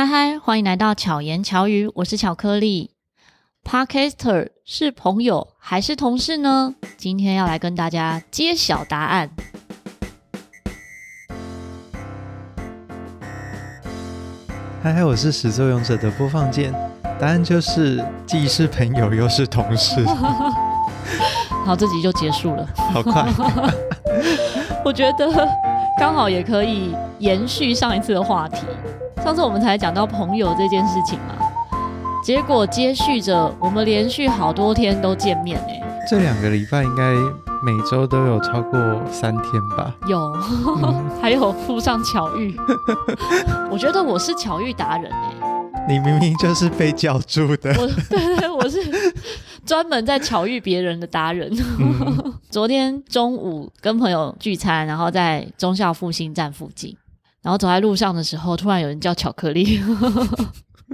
嗨嗨，欢迎来到巧言巧语，我是巧克力。Podcaster 是朋友还是同事呢？今天要来跟大家揭晓答案。嗨嗨，我是始作俑者的播放键，答案就是既是朋友又是同事。好，这集就结束了，好快。我觉得刚好也可以延续上一次的话题。上次我们才讲到朋友这件事情嘛，结果接续着我们连续好多天都见面哎。这两个礼拜应该每周都有超过三天吧？有，嗯、还有附上巧遇。我觉得我是巧遇达人哎。你明明就是被叫住的。我对 对，我是专门在巧遇别人的达人。嗯、昨天中午跟朋友聚餐，然后在中校复兴站附近。然后走在路上的时候，突然有人叫巧克力。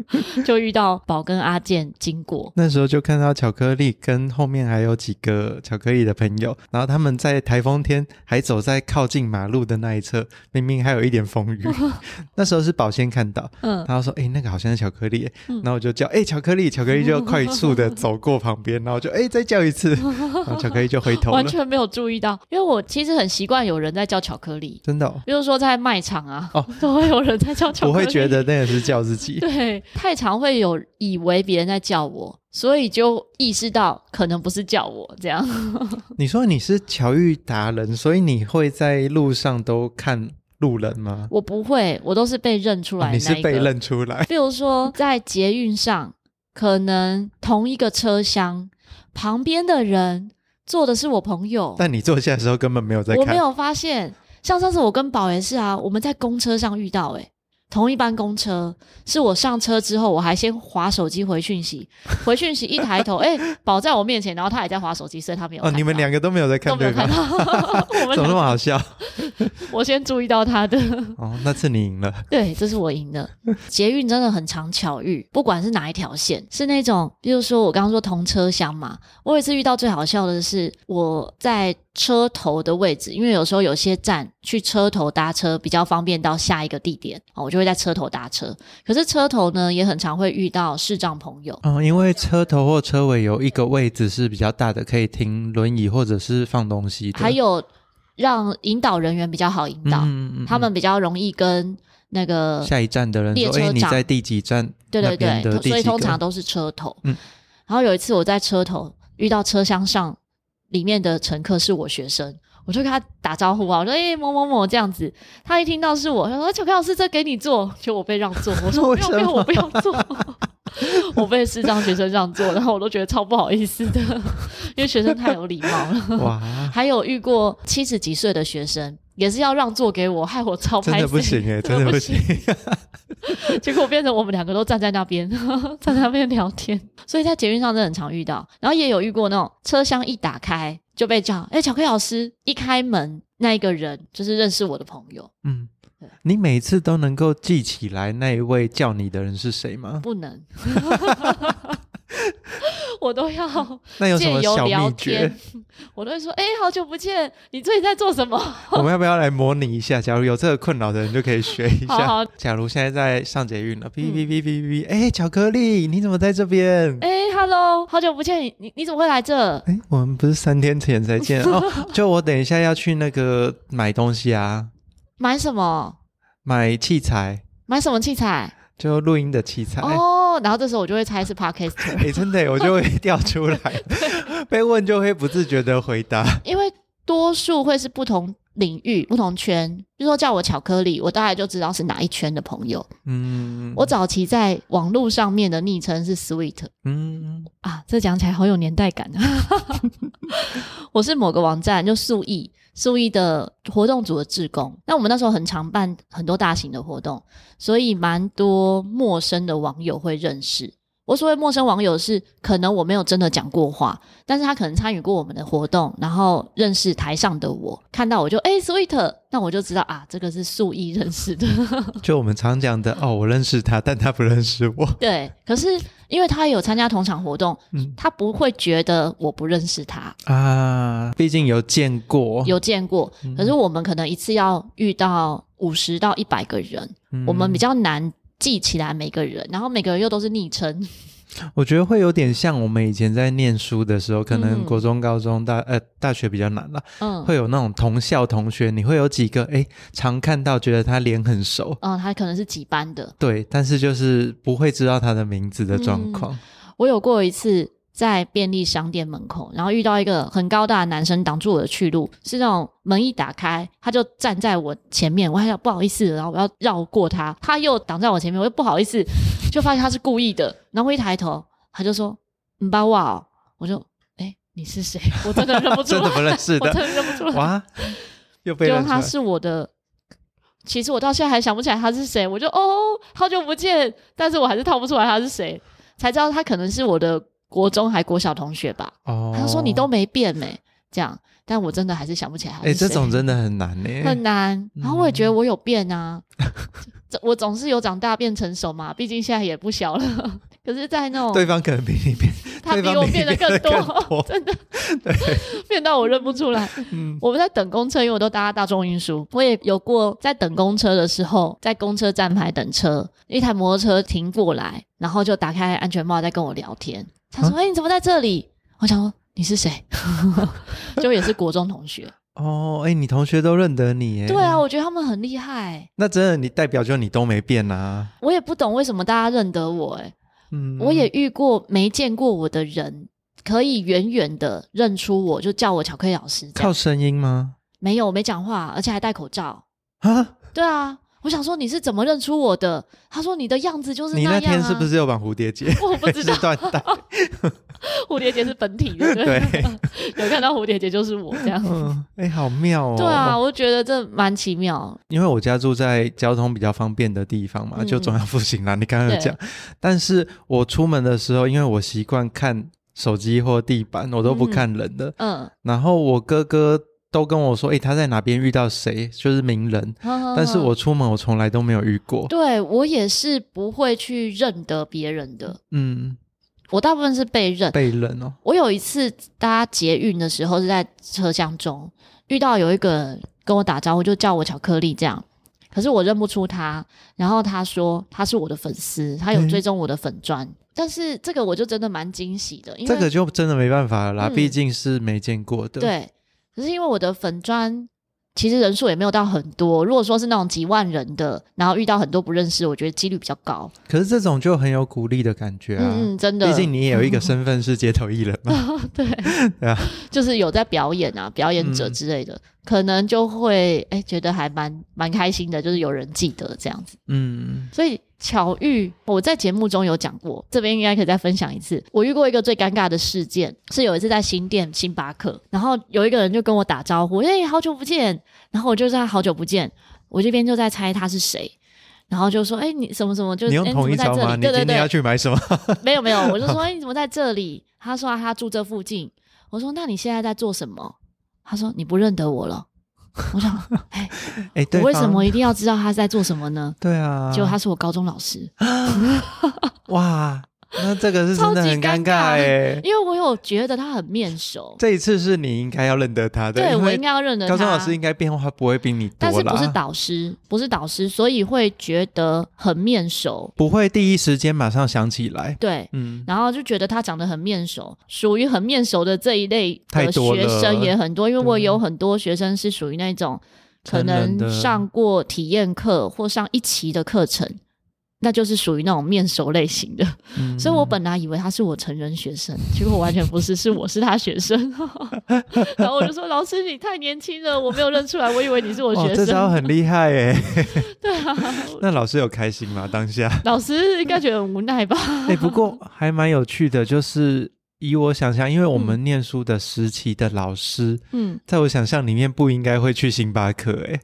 就遇到宝跟阿健经过，那时候就看到巧克力跟后面还有几个巧克力的朋友，然后他们在台风天还走在靠近马路的那一侧，明明还有一点风雨。那时候是宝先看到，嗯，他说：“哎、欸，那个好像是巧克力。嗯”然后我就叫：“哎、欸，巧克力！”巧克力就快速的走过旁边，然后就哎、欸、再叫一次，然后巧克力就回头了，完全没有注意到，因为我其实很习惯有人在叫巧克力，真的、哦，比如说在卖场啊，哦，都会有人在叫巧克力，我会觉得那个是叫自己，对。太常会有以为别人在叫我，所以就意识到可能不是叫我这样。你说你是巧遇达人，所以你会在路上都看路人吗？我不会，我都是被认出来你是被认出来。比如说在捷运上，可能同一个车厢旁边的人坐的是我朋友，但你坐下的时候根本没有在看。我没有发现。像上次我跟宝也是啊，我们在公车上遇到，欸，诶同一班公车，是我上车之后，我还先划手机回讯息，回讯息一抬头，哎、欸，宝在我面前，然后他也在划手机，所以他没有。哦，你们两个都没有在看，对没有看到，我们怎么那么好笑？我先注意到他的。哦，那次你赢了。对，这是我赢了。捷运真的很常巧遇，不管是哪一条线，是那种，比如说我刚刚说同车厢嘛，我有一次遇到最好笑的是我在。车头的位置，因为有时候有些站去车头搭车比较方便到下一个地点，我就会在车头搭车。可是车头呢，也很常会遇到视障朋友。嗯，因为车头或车尾有一个位置是比较大的，可以停轮椅或者是放东西的。还有让引导人员比较好引导，嗯嗯嗯，他们比较容易跟那个下一站的人说：“哎，你在第几站？”对对对，所以通常都是车头。嗯，然后有一次我在车头遇到车厢上。里面的乘客是我学生，我就跟他打招呼啊，我说：“诶、欸、某某某这样子。”他一听到是我，他说：“巧克力老师，这给你坐。”就我被让座，我说：“不用不用，我不要坐。”我被视障学生让座，然后我都觉得超不好意思的，因为学生太有礼貌了。哇！还有遇过七十几岁的学生，也是要让座给我，害我超拍。真的不行诶，真的不行。结果变成我们两个都站在那边，站 在那边聊天。所以在捷运上真的很常遇到，然后也有遇过那种车厢一打开就被叫，哎、欸，巧克力老师！一开门那一个人就是认识我的朋友。嗯，你每次都能够记起来那一位叫你的人是谁吗？不能。我都要那有什么小秘诀？我都会说：“哎、欸，好久不见，你最近在做什么？”我们要不要来模拟一下？假如有这个困扰的人，就可以学一下。好好假如现在在上捷运了，哔哔哔哔哔，哎，巧克力，你怎么在这边？哎、欸、，Hello，好久不见，你你你怎么会来这？哎、欸，我们不是三天前才见哦。就我等一下要去那个买东西啊。买什么？买器材。买什么器材？就录音的器材哦，然后这时候我就会猜是 Podcaster，哎，真的，我就会 掉出来，被问就会不自觉的回答，因为多数会是不同领域、不同圈，比如说叫我巧克力，我大概就知道是哪一圈的朋友。嗯，我早期在网络上面的昵称是 Sweet，嗯。啊，这讲起来好有年代感啊，我是某个网站就素艺。素艺的活动组的志工，那我们那时候很常办很多大型的活动，所以蛮多陌生的网友会认识。我所谓陌生网友是，可能我没有真的讲过话，但是他可能参与过我们的活动，然后认识台上的我，看到我就诶 sweet，那我就知道啊，这个是素艺认识的。就我们常讲的哦，我认识他，但他不认识我。对，可是因为他有参加同场活动，嗯，他不会觉得我不认识他啊，毕竟有见过，有见过。可是我们可能一次要遇到五十到一百个人，嗯，我们比较难。记起来每个人，然后每个人又都是昵称。我觉得会有点像我们以前在念书的时候，可能国中、高中、大呃大学比较难了，嗯，会有那种同校同学，你会有几个哎常看到，觉得他脸很熟，嗯，他可能是几班的，对，但是就是不会知道他的名字的状况。嗯，我有过一次。在便利商店门口，然后遇到一个很高大的男生挡住我的去路，是那种门一打开，他就站在我前面，我还想不好意思，然后我要绕过他，他又挡在我前面，我又不好意思，就发现他是故意的，然后我一抬头，他就说你把我，我就哎、欸、你是谁？我真的认不出来，真的不认识的，我真的认不出来，哇，又被认出来，他是我的，其实我到现在还想不起来他是谁，我就哦好久不见，但是我还是套不出来他是谁，才知道他可能是我的。国中还国小同学吧，哦、他说你都没变没这样，但我真的还是想不起来。哎、欸，这种真的很难呢，很难。然后我也觉得我有变啊，嗯、我总是有长大变成熟嘛，毕竟现在也不小了。可是，在那种对方可能比你变，他比我变得更多，更多 真的，对，变到我认不出来。嗯，我们在等公车，因为我都搭大众运输，我也有过在等公车的时候，在公车站牌等车，一台摩托车停过来，然后就打开安全帽在跟我聊天。他说：“哎、欸，你怎么在这里？”我想说：“你是谁？” 就也是国中同学哦。哎、欸，你同学都认得你？哎，对啊，我觉得他们很厉害。那真的，你代表就你都没变啊？我也不懂为什么大家认得我。哎，嗯，我也遇过没见过我的人，可以远远的认出我，就叫我巧克力老师。靠声音吗？没有，我没讲话，而且还戴口罩啊？对啊。我想说你是怎么认出我的？他说你的样子就是那样、啊。你那天是不是有绑蝴蝶结？我不知 道，蝴蝶结是本体的。对，有看到蝴蝶结就是我这样。嗯，哎、欸，好妙哦。对啊，我觉得这蛮奇妙。因为我家住在交通比较方便的地方嘛，就中央复兴啦。嗯、你刚刚有讲，但是我出门的时候，因为我习惯看手机或地板，我都不看人的。嗯。嗯然后我哥哥。都跟我说，哎、欸，他在哪边遇到谁，就是名人。呵呵呵，但是我出门，我从来都没有遇过。对，我也是不会去认得别人的。嗯，我大部分是被认。被认哦。我有一次搭捷运的时候，是在车厢中遇到有一个人跟我打招呼，就叫我巧克力这样。可是我认不出他，然后他说他是我的粉丝，他有追踪我的粉专。欸、但是这个我就真的蛮惊喜的，因为这个就真的没办法了啦，毕、嗯、竟是没见过的。对。可是因为我的粉砖其实人数也没有到很多，如果说是那种几万人的，然后遇到很多不认识，我觉得几率比较高。可是这种就很有鼓励的感觉啊，嗯，真的，毕竟你也有一个身份是街头艺人嘛，对，对啊，就是有在表演啊，表演者之类的。嗯可能就会哎、欸，觉得还蛮蛮开心的，就是有人记得这样子。嗯，所以巧遇我在节目中有讲过，这边应该可以再分享一次。我遇过一个最尴尬的事件，是有一次在新店星巴克，然后有一个人就跟我打招呼，哎、欸，好久不见。然后我就说好久不见，我这边就在猜他是谁，然后就说，哎、欸，你什么什么就，就你用同一招吗？对对对，你今天要去买什么？没有没有，我就说，哎、欸，你怎么在这里？他说他住这附近。我说，那你现在在做什么？他说：“你不认得我了。”我想：“哎哎，我为什么一定要知道他在做什么呢？”对啊，结果他是我高中老师。哇！那这个是真的很尴尬哎，因为我有觉得他很面熟。这一次是你应该要认得他的，对，我应该要认得他。高中老师应该变化不会比你多，但是不是导师，不是导师，所以会觉得很面熟，不会第一时间马上想起来。对，嗯，然后就觉得他长得很面熟，属于很面熟的这一类的学生也很多，因为我有很多学生是属于那种可能上过体验课或上一期的课程。那就是属于那种面熟类型的，嗯、所以我本来以为他是我成人学生，结果完全不是，是我是他学生。然后我就说：“老师，你太年轻了，我没有认出来，我以为你是我学生。”这招很厉害耶。对啊。那老师有开心吗？当下？老师应该觉得很无奈吧？哎、欸，不过还蛮有趣的，就是以我想象，因为我们念书的时期的老师，嗯，在我想象里面不应该会去星巴克哎。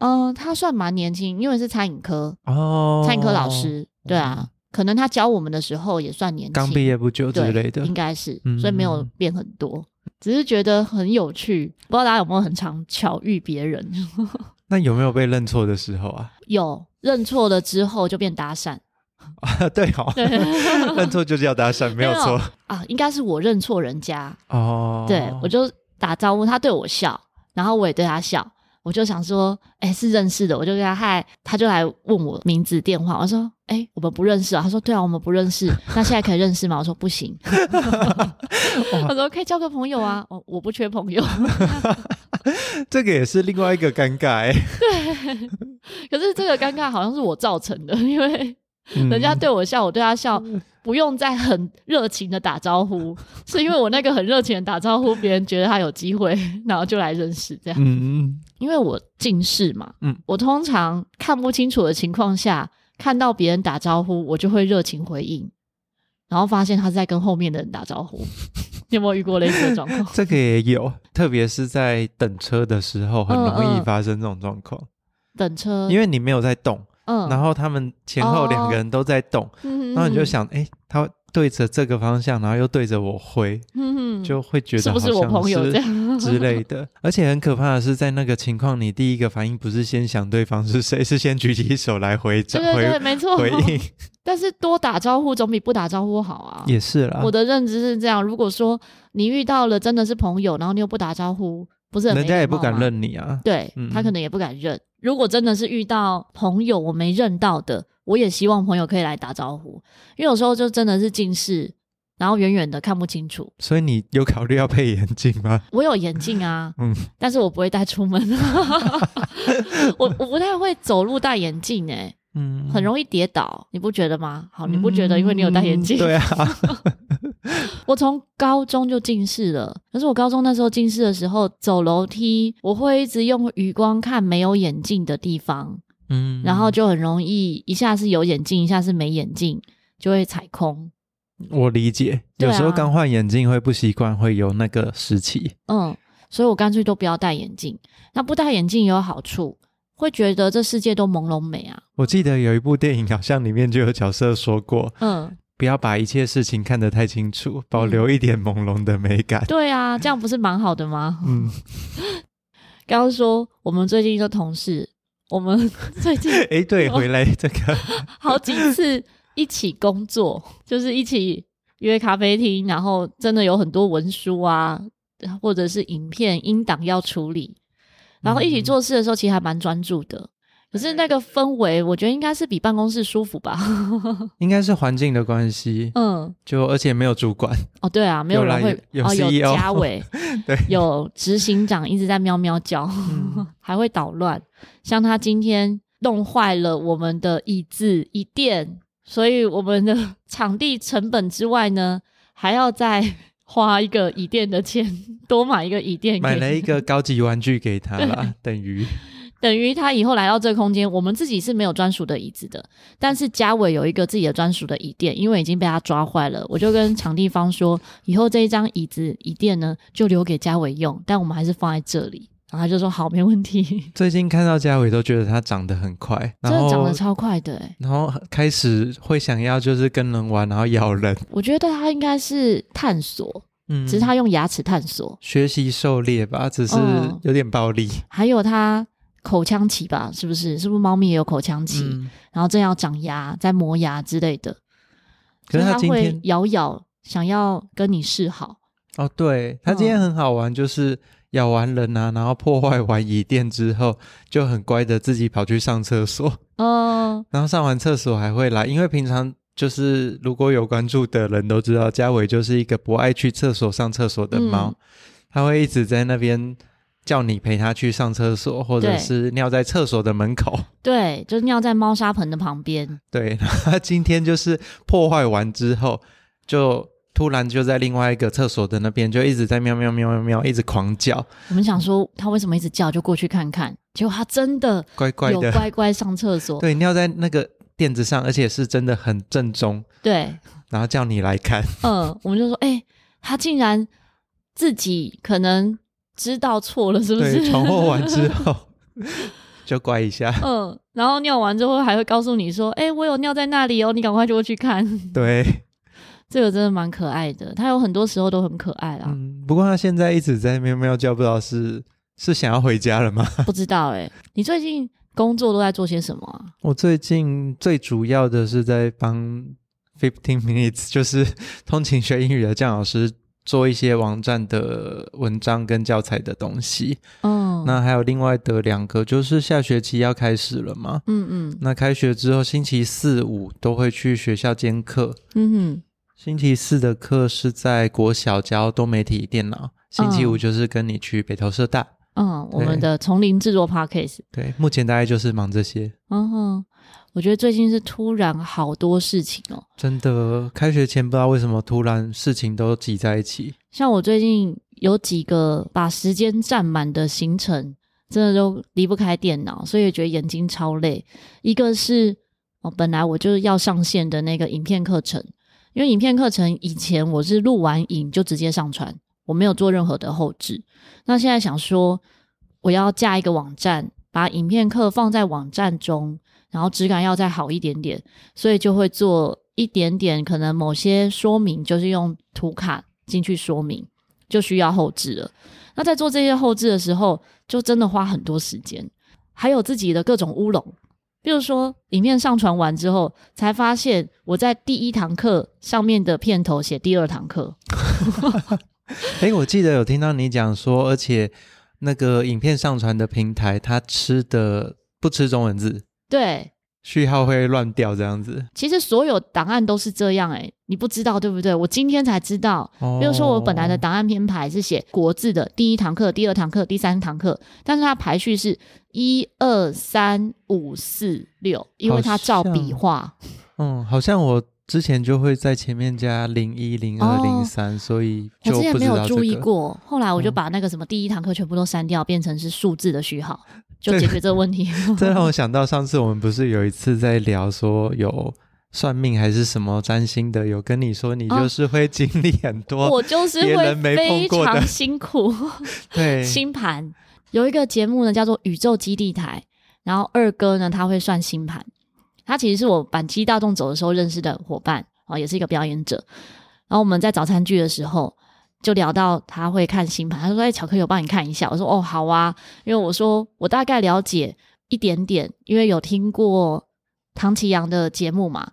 嗯、呃，他算蛮年轻，因为是餐饮科哦，餐饮科老师，对啊，可能他教我们的时候也算年轻，刚毕业不久之类的，应该是，所以没有变很多，嗯、只是觉得很有趣。不知道大家有没有很常巧遇别人？那有没有被认错的时候啊？有，认错了之后就变搭讪啊？对哦，对 认错就是要搭讪，没有错啊，应该是我认错人家哦，对我就打招呼，他对我笑，然后我也对他笑。我就想说，哎、欸，是认识的，我就跟他嗨，他就来问我名字、电话。我说，哎、欸，我们不认识啊。他说，对啊，我们不认识。那现在可以认识吗？我说不行。他说可以交个朋友啊。我我不缺朋友。这个也是另外一个尴尬哎。对，可是这个尴尬好像是我造成的，因为人家对我笑，我对他笑。不用再很热情的打招呼，是因为我那个很热情的打招呼，别人觉得他有机会，然后就来认识这样。嗯，因为我近视嘛，嗯，我通常看不清楚的情况下，看到别人打招呼，我就会热情回应，然后发现他是在跟后面的人打招呼。你有没有遇过类似的状况？这个也有，特别是在等车的时候，很容易发生这种状况。嗯嗯。等车，因为你没有在动。嗯，然后他们前后两个人都在动，哦、然后你就想，哎、欸，他对着这个方向，然后又对着我挥，嗯、就会觉得是，是不是我朋友这样 之类的。而且很可怕的是，在那个情况，你第一个反应不是先想对方是谁，是先举起手来回掌，对对对，没错，回应。但是多打招呼总比不打招呼好啊。也是啦，我的认知是这样。如果说你遇到了真的是朋友，然后你又不打招呼，不是人家也不敢认你啊。对、嗯、他可能也不敢认。如果真的是遇到朋友我没认到的，我也希望朋友可以来打招呼，因为有时候就真的是近视，然后远远的看不清楚。所以你有考虑要配眼镜吗？我有眼镜啊，嗯，但是我不会戴出门。我我不太会走路戴眼镜哎、欸，嗯，很容易跌倒，你不觉得吗？好，你不觉得？因为你有戴眼镜。对啊。我从高中就近视了，可是我高中那时候近视的时候，走楼梯我会一直用余光看没有眼镜的地方，嗯，然后就很容易一下是有眼镜，一下是没眼镜，就会踩空。我理解，有时候刚换眼镜会不习惯，会有那个时期。嗯，所以我干脆都不要戴眼镜。那不戴眼镜也有好处，会觉得这世界都朦胧美啊。我记得有一部电影，好像里面就有角色说过，嗯。不要把一切事情看得太清楚，保留一点朦胧的美感。对啊，这样不是蛮好的吗？嗯。刚刚说我们最近的同事，我们最近 哎，对，回来这个 好几次一起工作，就是一起约咖啡厅，然后真的有很多文书啊，或者是影片、音档要处理，然后一起做事的时候，其实还蛮专注的。可是那个氛围，我觉得应该是比办公室舒服吧。应该是环境的关系。嗯，就而且没有主管。哦，对啊，没有人会。哦，有家委，对，有执行长一直在喵喵叫，嗯、还会捣乱。像他今天弄坏了我们的椅子、椅垫，所以我们的场地成本之外呢，还要再花一个椅垫的钱，多买一个椅垫，买了一个高级玩具给他啦，等于。等于他以后来到这个空间，我们自己是没有专属的椅子的，但是嘉伟有一个自己的专属的椅垫，因为已经被他抓坏了。我就跟场地方说，以后这一张椅子椅垫呢，就留给嘉伟用，但我们还是放在这里。然后他就说好，没问题。最近看到嘉伟都觉得他长得很快，真的长得超快的欸。然后开始会想要就是跟人玩，然后咬人。我觉得他应该是探索，嗯，只是他用牙齿探索，学习狩猎吧，只是有点暴力。嗯，还有他。口腔期吧，是不是？是不是猫咪也有口腔期？嗯、然后正要长牙，在磨牙之类的。可是他今天咬咬，想要跟你示好。哦，对，他今天很好玩，就是咬完人啊，然后破坏完椅垫之后，就很乖的自己跑去上厕所。哦。然后上完厕所还会来，因为平常就是如果有关注的人都知道，嘉伟就是一个不爱去厕所上厕所的猫，他、嗯、会一直在那边。叫你陪他去上厕所，或者是尿在厕所的门口。对，就是尿在猫砂盆的旁边。对，他今天就是破坏完之后，就突然就在另外一个厕所的那边，就一直在喵喵喵喵喵，一直狂叫。我们想说他为什么一直叫，就过去看看，结果他真的乖乖的乖乖上厕所。对，尿在那个垫子上，而且是真的很正宗。对，然后叫你来看。嗯，我们就说，哎、欸，他竟然自己可能。知道错了是不是？对，闯祸完之后 就乖一下。嗯，然后尿完之后还会告诉你说：“哎、欸，我有尿在那里哦，你赶快就过去看。”对，这个真的蛮可爱的。他有很多时候都很可爱啦。嗯，不过他现在一直在喵喵叫，不知道是是想要回家了吗？不知道哎、欸。你最近工作都在做些什么啊？我最近最主要的是在帮 Fifteen Minutes，就是通勤学英语的姜老师。做一些网站的文章跟教材的东西。嗯，那还有另外的两个，就是下学期要开始了嘛。嗯嗯。那开学之后，星期四五都会去学校兼课。嗯哼。星期四的课是在国小教多媒体电脑，星期五就是跟你去北投社大。嗯，我们的丛林制作 Podcast。对，目前大概就是忙这些。嗯哼。我觉得最近是突然好多事情哦，真的，开学前不知道为什么突然事情都挤在一起。像我最近有几个把时间占满的行程，真的都离不开电脑，所以觉得眼睛超累。一个是哦，本来我就是要上线的那个影片课程，因为影片课程以前我是录完影就直接上传，我没有做任何的后置。那现在想说，我要架一个网站，把影片课放在网站中。然后质感要再好一点点，所以就会做一点点，可能某些说明就是用图卡进去说明，就需要后置了。那在做这些后置的时候，就真的花很多时间，还有自己的各种乌龙，比如说影片上传完之后，才发现我在第一堂课上面的片头写第二堂课。哎，我记得有听到你讲说，而且那个影片上传的平台，它吃的不吃中文字。对，序号会乱掉这样子。其实所有档案都是这样哎、欸，你不知道对不对？我今天才知道。哦、比如说我本来的档案编排是写国字的，第一堂课、第二堂课、第三堂课，但是它排序是一二三五四六，因为它照笔画。嗯，好像我之前就会在前面加零一零二零三，所以我之前没有注意过。后来我就把那个什么第一堂课全部都删掉，变成是数字的序号。就解决这个问题。这让我想到上次我们不是有一次在聊说有算命还是什么占星的，有跟你说你就是会经历很多，我就是会非常辛苦。对，星盘有一个节目呢，叫做宇宙基地台，然后二哥呢他会算星盘，他其实是我板机大众走的时候认识的伙伴啊，也是一个表演者。然后我们在早餐剧的时候。就聊到他会看星盘，他说：“哎，巧克力，我帮你看一下。”我说：“哦，好啊。”因为我说我大概了解一点点，因为有听过唐奇阳的节目嘛。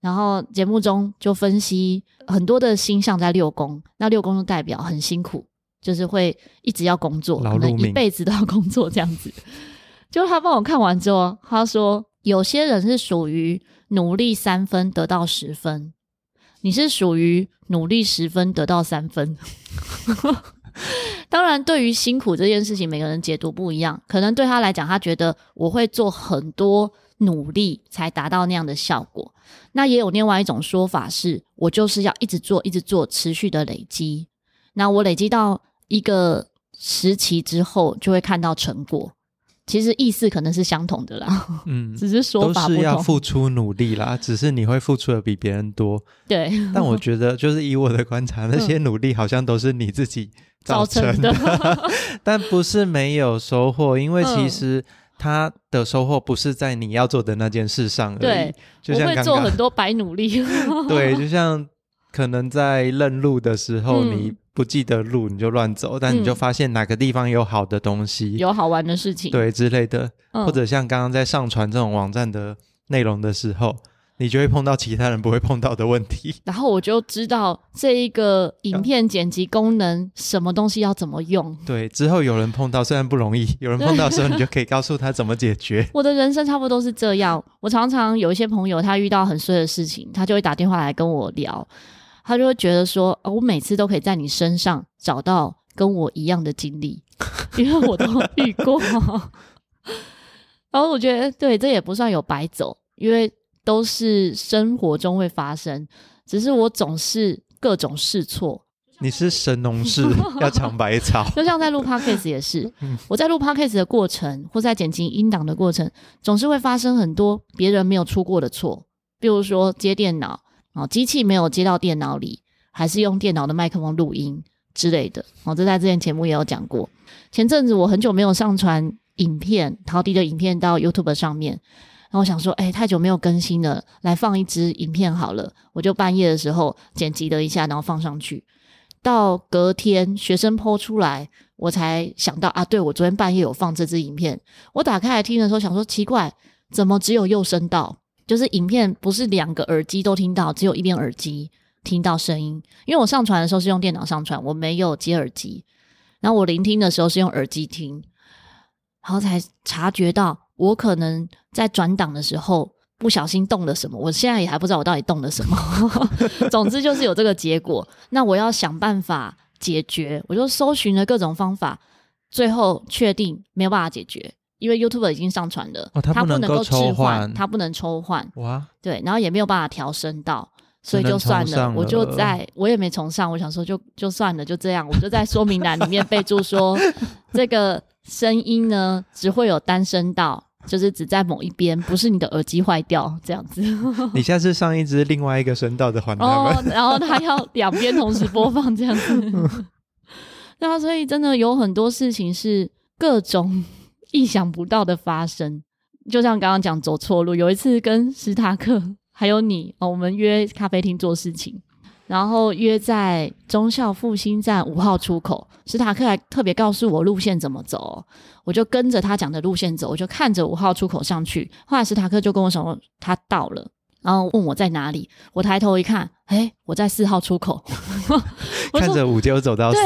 然后节目中就分析很多的星象在六宫，那六宫就代表很辛苦，就是会一直要工作，可能一辈子都要工作这样子。就他帮我看完之后，他说有些人是属于努力三分得到十分。你是属于努力十分得到三分，当然，对于辛苦这件事情，每个人解读不一样。可能对他来讲，他觉得我会做很多努力才达到那样的效果。那也有另外一种说法是，我就是要一直做，一直做，持续的累积。那我累积到一个时期之后，就会看到成果。其实意思可能是相同的啦，嗯，只是说法不同。都是要付出努力啦，只是你会付出的比别人多。对，但我觉得就是以我的观察，那些努力好像都是你自己造成的，成的 但不是没有收获，因为其实他的收获不是在你要做的那件事上而已。对，就像刚刚我会做很多白努力。对，就像可能在认路的时候，嗯、你。不记得路你就乱走，但你就发现哪个地方有好的东西，嗯、有好玩的事情，对之类的，嗯、或者像刚刚在上传这种网站的内容的时候，你就会碰到其他人不会碰到的问题。然后我就知道这一个影片剪辑功能什么东西要怎么用。对，之后有人碰到，虽然不容易，有人碰到的时候，你就可以告诉他怎么解决。我的人生差不多是这样。我常常有一些朋友，他遇到很衰的事情，他就会打电话来跟我聊。他就会觉得说，哦，我每次都可以在你身上找到跟我一样的经历，因为我都遇过。然后我觉得，对，这也不算有白走，因为都是生活中会发生，只是我总是各种试错。你是神农氏，要尝百草。就像在录 Podcast 也是，我在录 Podcast 的过程，或在剪辑音档的过程，总是会发生很多别人没有出过的错，比如说接电脑。哦，机器没有接到电脑里，还是用电脑的麦克风录音之类的。哦，这在之前节目也有讲过。前阵子我很久没有上传影片，陶迪的影片到 YouTube 上面，然后我想说，哎，太久没有更新了，来放一支影片好了。我就半夜的时候剪辑了一下，然后放上去。到隔天学生 po 出来，我才想到啊，对，我昨天半夜有放这支影片。我打开来听的时候，想说奇怪，怎么只有右声道？就是影片不是两个耳机都听到，只有一边耳机听到声音，因为我上传的时候是用电脑上传，我没有接耳机，然后我聆听的时候是用耳机听，然后才察觉到我可能在转档的时候不小心动了什么，我现在也还不知道我到底动了什么。总之就是有这个结果，那我要想办法解决，我就搜寻了各种方法，最后确定没有办法解决。因为 YouTube 已经上传了，哦，它不能够置换，它不能抽换。哇，对，然后也没有办法调声道，所以就算了。了我就在我也没重上，我想说就就算了，就这样。我就在说明栏里面备注说，这个声音呢只会有单声道，就是只在某一边，不是你的耳机坏掉这样子。你下次上一支另外一个声道的环，哦，然后它要两边同时播放这样子。对啊，所以真的有很多事情是各种。意想不到的发生，就像刚刚讲走错路。有一次跟史塔克还有你哦，我们约咖啡厅做事情，然后约在忠孝复兴站五号出口。史塔克还特别告诉我路线怎么走，我就跟着他讲的路线走，我就看着五号出口上去。后来史塔克就跟我说他到了。然后问我在哪里，我抬头一看，哎，我在四号出口。看着五就走到四，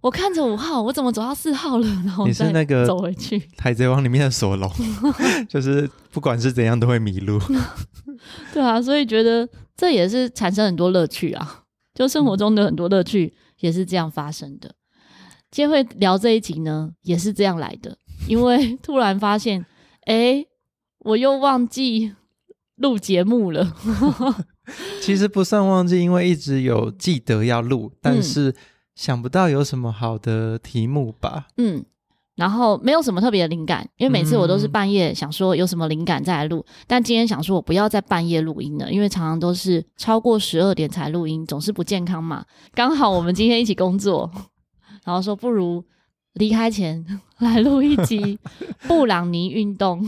我看着五号，我怎么走到四号了？然后你是那个走回去，海贼王里面的索隆，就是不管是怎样都会迷路。对啊，所以觉得这也是产生很多乐趣啊，就生活中的很多乐趣也是这样发生的。今天会聊这一集呢，也是这样来的，因为突然发现，哎，我又忘记。录节目了，其实不算忘记，因为一直有记得要录，但是想不到有什么好的题目吧。嗯，然后没有什么特别的灵感，因为每次我都是半夜想说有什么灵感再来录，嗯、但今天想说我不要再半夜录音了，因为常常都是超过十二点才录音，总是不健康嘛。刚好我们今天一起工作，然后说不如离开前来录一集布朗尼运动。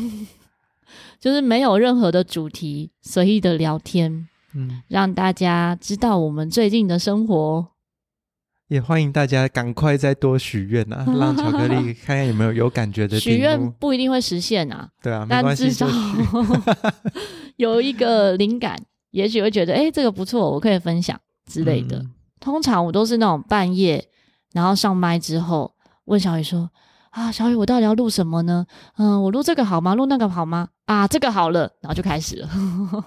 就是没有任何的主题，随意的聊天，嗯，让大家知道我们最近的生活。也欢迎大家赶快再多许愿啊，让巧克力看看有没有有感觉的许愿不一定会实现啊，对啊，但至少 有一个灵感，也许会觉得哎，这个不错，我可以分享之类的。嗯、通常我都是那种半夜，然后上麦之后问小雨说。啊，小雨，我到底要录什么呢？嗯，我录这个好吗？录那个好吗？啊，这个好了，然后就开始了。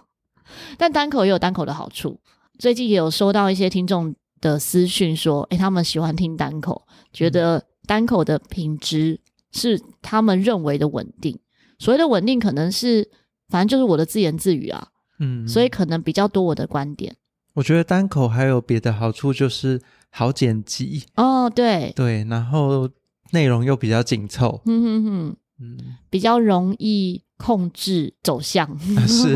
但单口也有单口的好处，最近也有收到一些听众的私讯说，诶，他们喜欢听单口，觉得单口的品质是他们认为的稳定。所谓的稳定，可能是反正就是我的自言自语啊，嗯，所以可能比较多我的观点。我觉得单口还有别的好处，就是好剪辑哦，对对，然后。内容又比较紧凑，嗯哼哼，嗯，比较容易控制走向。是，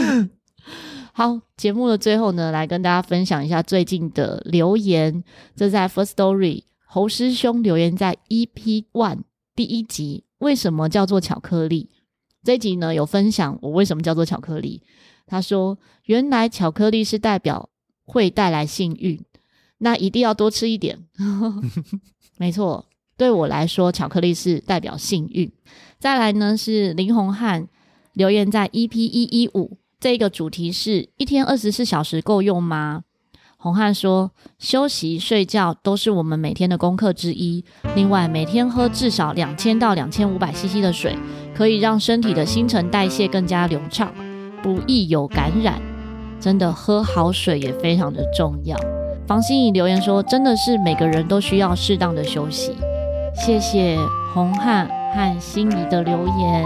好，节目的最后呢，来跟大家分享一下最近的留言。这在 First Story 侯师兄留言在 EP One 第一集，为什么叫做巧克力？这一集呢，有分享我为什么叫做巧克力。他说，原来巧克力是代表会带来幸运，那一定要多吃一点。没错。对我来说，巧克力是代表幸运。再来呢，是林红汉留言在 EP 一一五，这个主题是一天二十四小时够用吗？红汉说，休息睡觉都是我们每天的功课之一。另外，每天喝至少两千到两千五百 CC 的水，可以让身体的新陈代谢更加流畅，不易有感染。真的，喝好水也非常的重要。房心怡留言说，真的是每个人都需要适当的休息。谢谢洪汉和心仪的留言。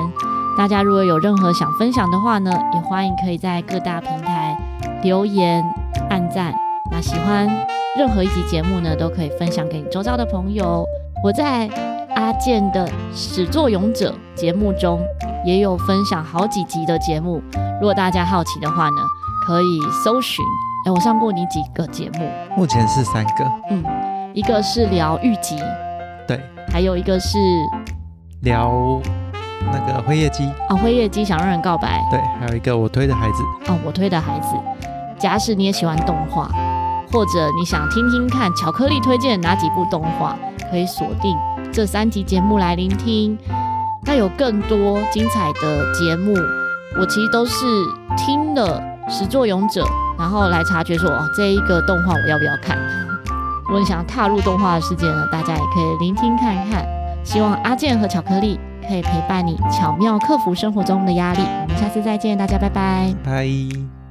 大家如果有任何想分享的话呢，也欢迎可以在各大平台留言、按赞。那喜欢任何一集节目呢，都可以分享给你周遭的朋友。我在阿健的始作俑者节目中也有分享好几集的节目。如果大家好奇的话呢，可以搜寻。哎，我上过你几个节目？目前是三个。嗯，一个是聊玉吉。对。还有一个是聊那个辉夜姬啊，辉夜姬想让人告白。对，还有一个我推的孩子哦，我推的孩子。假使你也喜欢动画，或者你想听听看巧克力推荐哪几部动画，可以锁定这三集节目来聆听。那有更多精彩的节目，我其实都是听了《始作俑者》然后来察觉说哦，这一个动画我要不要看？如果你想踏入动画的世界呢，大家也可以聆听看看。希望阿健和巧克力可以陪伴你，巧妙克服生活中的压力。我们下次再见，大家拜拜。拜。